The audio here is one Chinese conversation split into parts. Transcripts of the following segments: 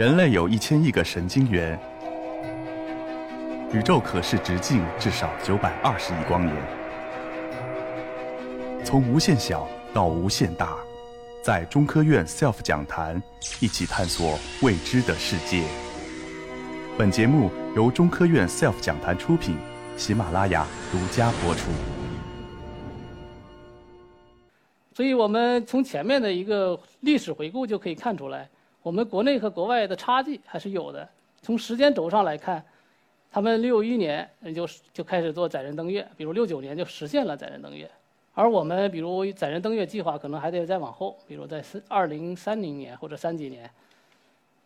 人类有一千亿个神经元，宇宙可视直径至少九百二十亿光年。从无限小到无限大，在中科院 SELF 讲坛一起探索未知的世界。本节目由中科院 SELF 讲坛出品，喜马拉雅独家播出。所以我们从前面的一个历史回顾就可以看出来。我们国内和国外的差距还是有的。从时间轴上来看，他们六一年就就开始做载人登月，比如六九年就实现了载人登月，而我们比如载人登月计划可能还得再往后，比如在二零三零年或者三几年。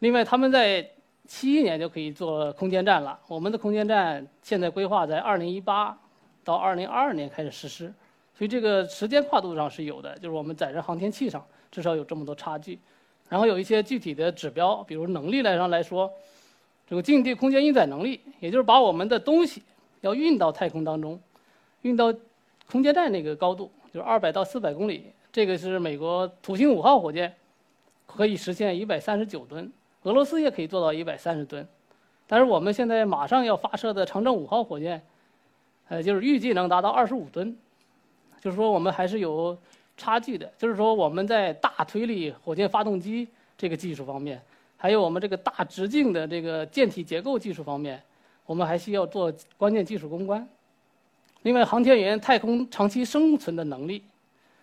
另外，他们在七一年就可以做空间站了，我们的空间站现在规划在二零一八到二零二二年开始实施，所以这个时间跨度上是有的，就是我们载人航天器上至少有这么多差距。然后有一些具体的指标，比如能力来上来说，这个近地空间运载能力，也就是把我们的东西要运到太空当中，运到空间站那个高度，就是二百到四百公里。这个是美国土星五号火箭可以实现一百三十九吨，俄罗斯也可以做到一百三十吨。但是我们现在马上要发射的长征五号火箭，呃，就是预计能达到二十五吨，就是说我们还是有。差距的，就是说我们在大推力火箭发动机这个技术方面，还有我们这个大直径的这个舰体结构技术方面，我们还需要做关键技术攻关。另外，航天员太空长期生存的能力，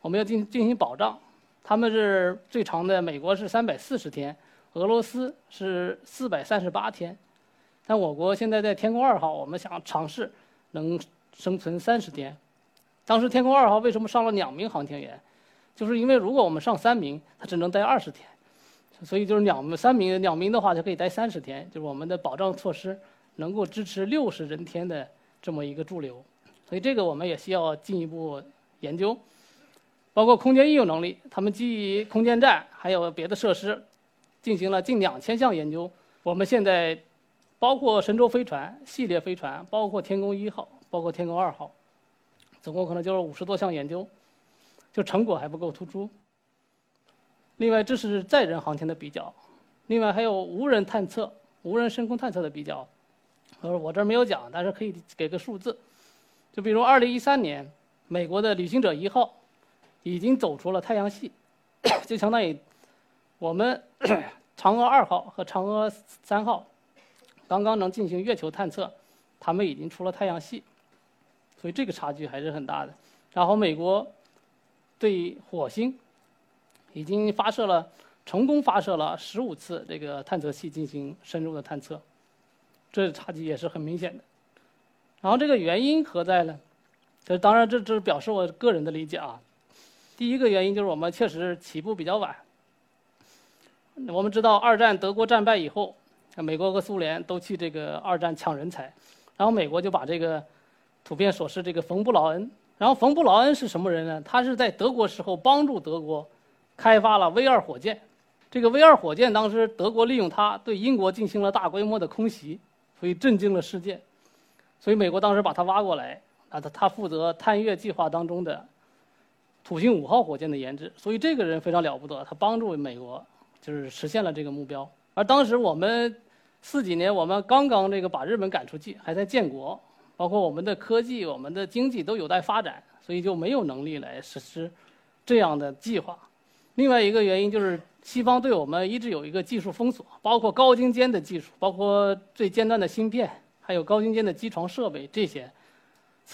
我们要进进行保障。他们是最长的，美国是三百四十天，俄罗斯是四百三十八天，但我国现在在天宫二号，我们想尝试能生存三十天。当时天宫二号为什么上了两名航天员？就是因为如果我们上三名，他只能待二十天，所以就是两三名两名的话就可以待三十天，就是我们的保障措施能够支持六十人天的这么一个驻留，所以这个我们也需要进一步研究，包括空间应用能力，他们基于空间站还有别的设施进行了近两千项研究，我们现在包括神舟飞船系列飞船，包括天宫一号，包括天宫二号。总共可能就是五十多项研究，就成果还不够突出。另外，这是载人航天的比较，另外还有无人探测、无人深空探测的比较。呃，我这儿没有讲，但是可以给个数字。就比如二零一三年，美国的旅行者一号已经走出了太阳系，就相当于我们嫦娥 二号和嫦娥三号刚刚能进行月球探测，他们已经出了太阳系。所以这个差距还是很大的。然后美国对火星已经发射了，成功发射了十五次这个探测器进行深入的探测，这差距也是很明显的。然后这个原因何在呢？这当然这这是表示我个人的理解啊。第一个原因就是我们确实起步比较晚。我们知道二战德国战败以后，美国和苏联都去这个二战抢人才，然后美国就把这个。普遍所示这个冯布劳恩，然后冯布劳恩是什么人呢？他是在德国时候帮助德国开发了 V 二火箭。这个 V 二火箭当时德国利用它对英国进行了大规模的空袭，所以震惊了世界。所以美国当时把他挖过来，啊，他他负责探月计划当中的土星五号火箭的研制。所以这个人非常了不得，他帮助美国就是实现了这个目标。而当时我们四几年，我们刚刚这个把日本赶出去，还在建国。包括我们的科技、我们的经济都有待发展，所以就没有能力来实施这样的计划。另外一个原因就是西方对我们一直有一个技术封锁，包括高精尖的技术，包括最尖端的芯片，还有高精尖的机床设备这些，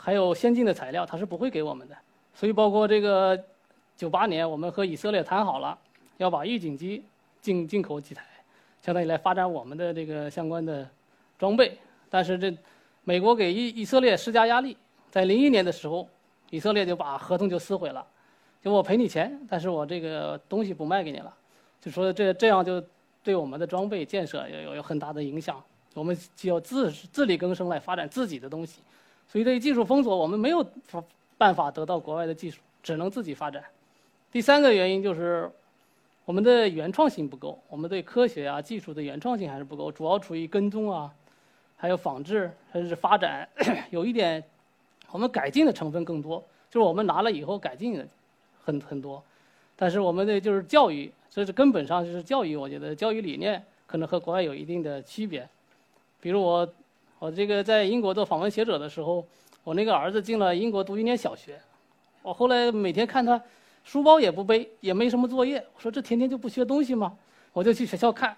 还有先进的材料，它是不会给我们的。所以包括这个九八年，我们和以色列谈好了，要把预警机进进口几台，相当于来发展我们的这个相关的装备，但是这。美国给以以色列施加压力，在零一年的时候，以色列就把合同就撕毁了，就我赔你钱，但是我这个东西不卖给你了，就说这这样就对我们的装备建设有有很大的影响，我们就要自自力更生来发展自己的东西，所以对于技术封锁，我们没有办法得到国外的技术，只能自己发展。第三个原因就是我们的原创性不够，我们对科学啊技术的原创性还是不够，主要处于跟踪啊。还有仿制，甚至发展，有一点，我们改进的成分更多，就是我们拿了以后改进的很很多，但是我们的就是教育，这是根本上就是教育，我觉得教育理念可能和国外有一定的区别。比如我，我这个在英国做访问学者的时候，我那个儿子进了英国读一年小学，我后来每天看他，书包也不背，也没什么作业，我说这天天就不学东西吗？我就去学校看，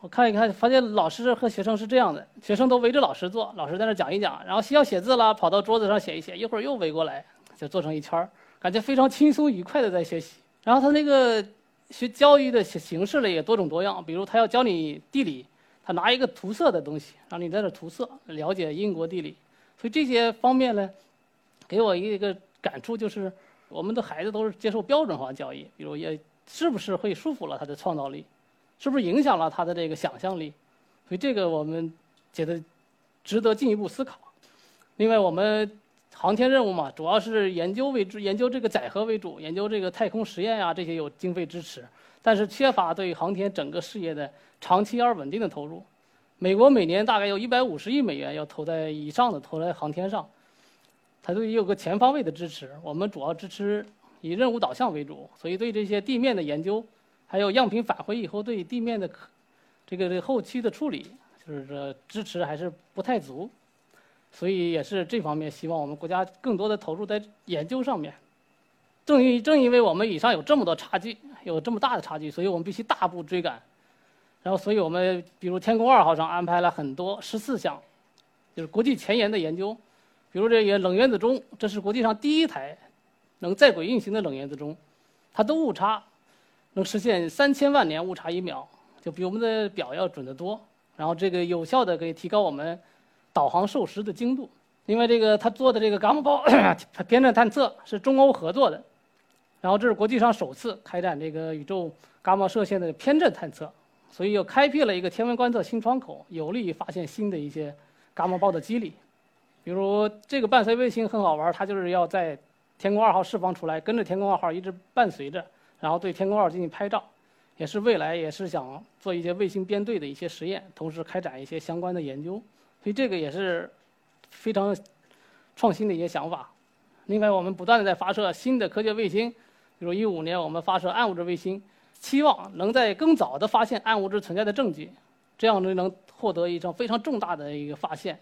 我看一看，发现老师和学生是这样的，学生都围着老师坐，老师在那讲一讲，然后需要写字了，跑到桌子上写一写，一会儿又围过来，就坐成一圈儿，感觉非常轻松愉快的在学习。然后他那个学教育的形式呢也多种多样，比如他要教你地理。他拿一个涂色的东西，让你在这涂色，了解英国地理。所以这些方面呢，给我一个感触就是，我们的孩子都是接受标准化教育，比如也是不是会束缚了他的创造力，是不是影响了他的这个想象力？所以这个我们觉得值得进一步思考。另外，我们航天任务嘛，主要是研究为主，研究这个载荷为主，研究这个太空实验啊，这些有经费支持。但是缺乏对航天整个事业的长期而稳定的投入。美国每年大概有一百五十亿美元要投在以上的投在航天上，它都有个全方位的支持。我们主要支持以任务导向为主，所以对这些地面的研究，还有样品返回以后对地面的这个这后期的处理，就是说支持还是不太足。所以也是这方面希望我们国家更多的投入在研究上面。正因正因为我们以上有这么多差距。有这么大的差距，所以我们必须大步追赶。然后，所以我们比如天宫二号上安排了很多十四项，就是国际前沿的研究。比如这个冷原子钟，这是国际上第一台能在轨运行的冷原子钟，它的误差能实现三千万年误差一秒，就比我们的表要准得多。然后这个有效的可以提高我们导航授时的精度。另外，这个他做的这个伽马暴偏振探测是中欧合作的。然后这是国际上首次开展这个宇宙伽马射线的偏振探测，所以又开辟了一个天文观测新窗口，有利于发现新的一些伽马暴的机理。比如这个伴随卫星很好玩，它就是要在天宫二号释放出来，跟着天宫二号一直伴随着，然后对天宫二进行拍照，也是未来也是想做一些卫星编队的一些实验，同时开展一些相关的研究。所以这个也是非常创新的一些想法。另外，我们不断的在发射新的科学卫星。比如一五年，我们发射暗物质卫星，期望能在更早的发现暗物质存在的证据，这样呢能获得一场非常重大的一个发现，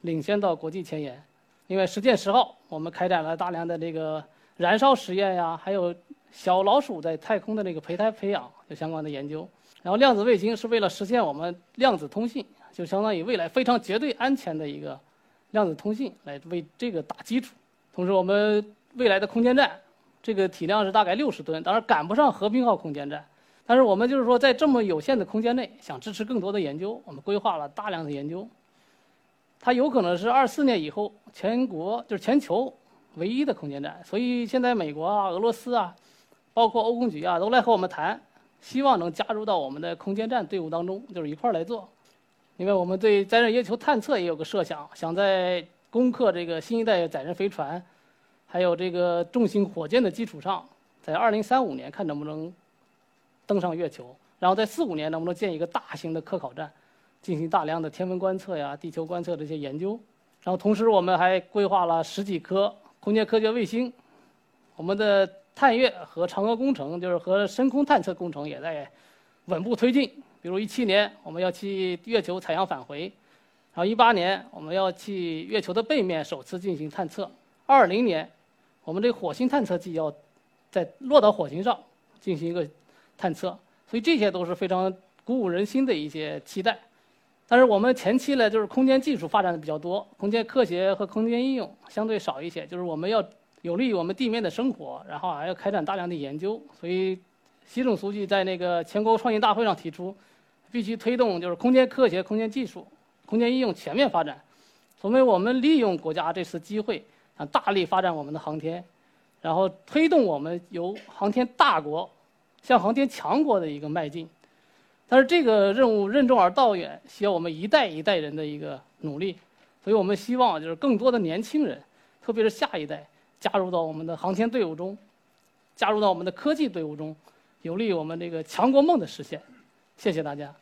领先到国际前沿。另外，实践十号，我们开展了大量的这个燃烧实验呀，还有小老鼠在太空的那个胚胎培养有相关的研究。然后，量子卫星是为了实现我们量子通信，就相当于未来非常绝对安全的一个量子通信，来为这个打基础。同时，我们未来的空间站。这个体量是大概六十吨，当然赶不上和平号空间站，但是我们就是说在这么有限的空间内，想支持更多的研究，我们规划了大量的研究。它有可能是二四年以后全国就是全球唯一的空间站，所以现在美国啊、俄罗斯啊，包括欧空局啊，都来和我们谈，希望能加入到我们的空间站队伍当中，就是一块儿来做。另外，我们对载人月球探测也有个设想，想在攻克这个新一代载人飞船。还有这个重型火箭的基础上，在二零三五年看能不能登上月球，然后在四五年能不能建一个大型的科考站，进行大量的天文观测呀、地球观测这些研究。然后同时我们还规划了十几颗空间科学卫星，我们的探月和嫦娥工程就是和深空探测工程也在稳步推进。比如一七年我们要去月球采样返回，然后一八年我们要去月球的背面首次进行探测，二零年。我们这火星探测器要在落到火星上进行一个探测，所以这些都是非常鼓舞人心的一些期待。但是我们前期呢，就是空间技术发展的比较多，空间科学和空间应用相对少一些。就是我们要有利于我们地面的生活，然后还要开展大量的研究。所以，习总书记在那个全国创新大会上提出，必须推动就是空间科学、空间技术、空间应用全面发展。所以我们利用国家这次机会。啊，大力发展我们的航天，然后推动我们由航天大国向航天强国的一个迈进。但是这个任务任重而道远，需要我们一代一代人的一个努力。所以我们希望就是更多的年轻人，特别是下一代，加入到我们的航天队伍中，加入到我们的科技队伍中，有利于我们这个强国梦的实现。谢谢大家。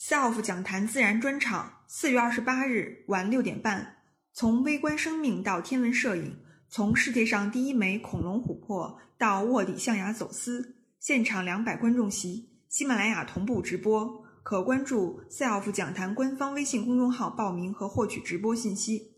SELF 讲坛自然专场，四月二十八日晚六点半。从微观生命到天文摄影，从世界上第一枚恐龙琥珀到卧底象牙走私，现场两百观众席，喜马拉雅同步直播，可关注 SELF 讲坛官方微信公众号报名和获取直播信息。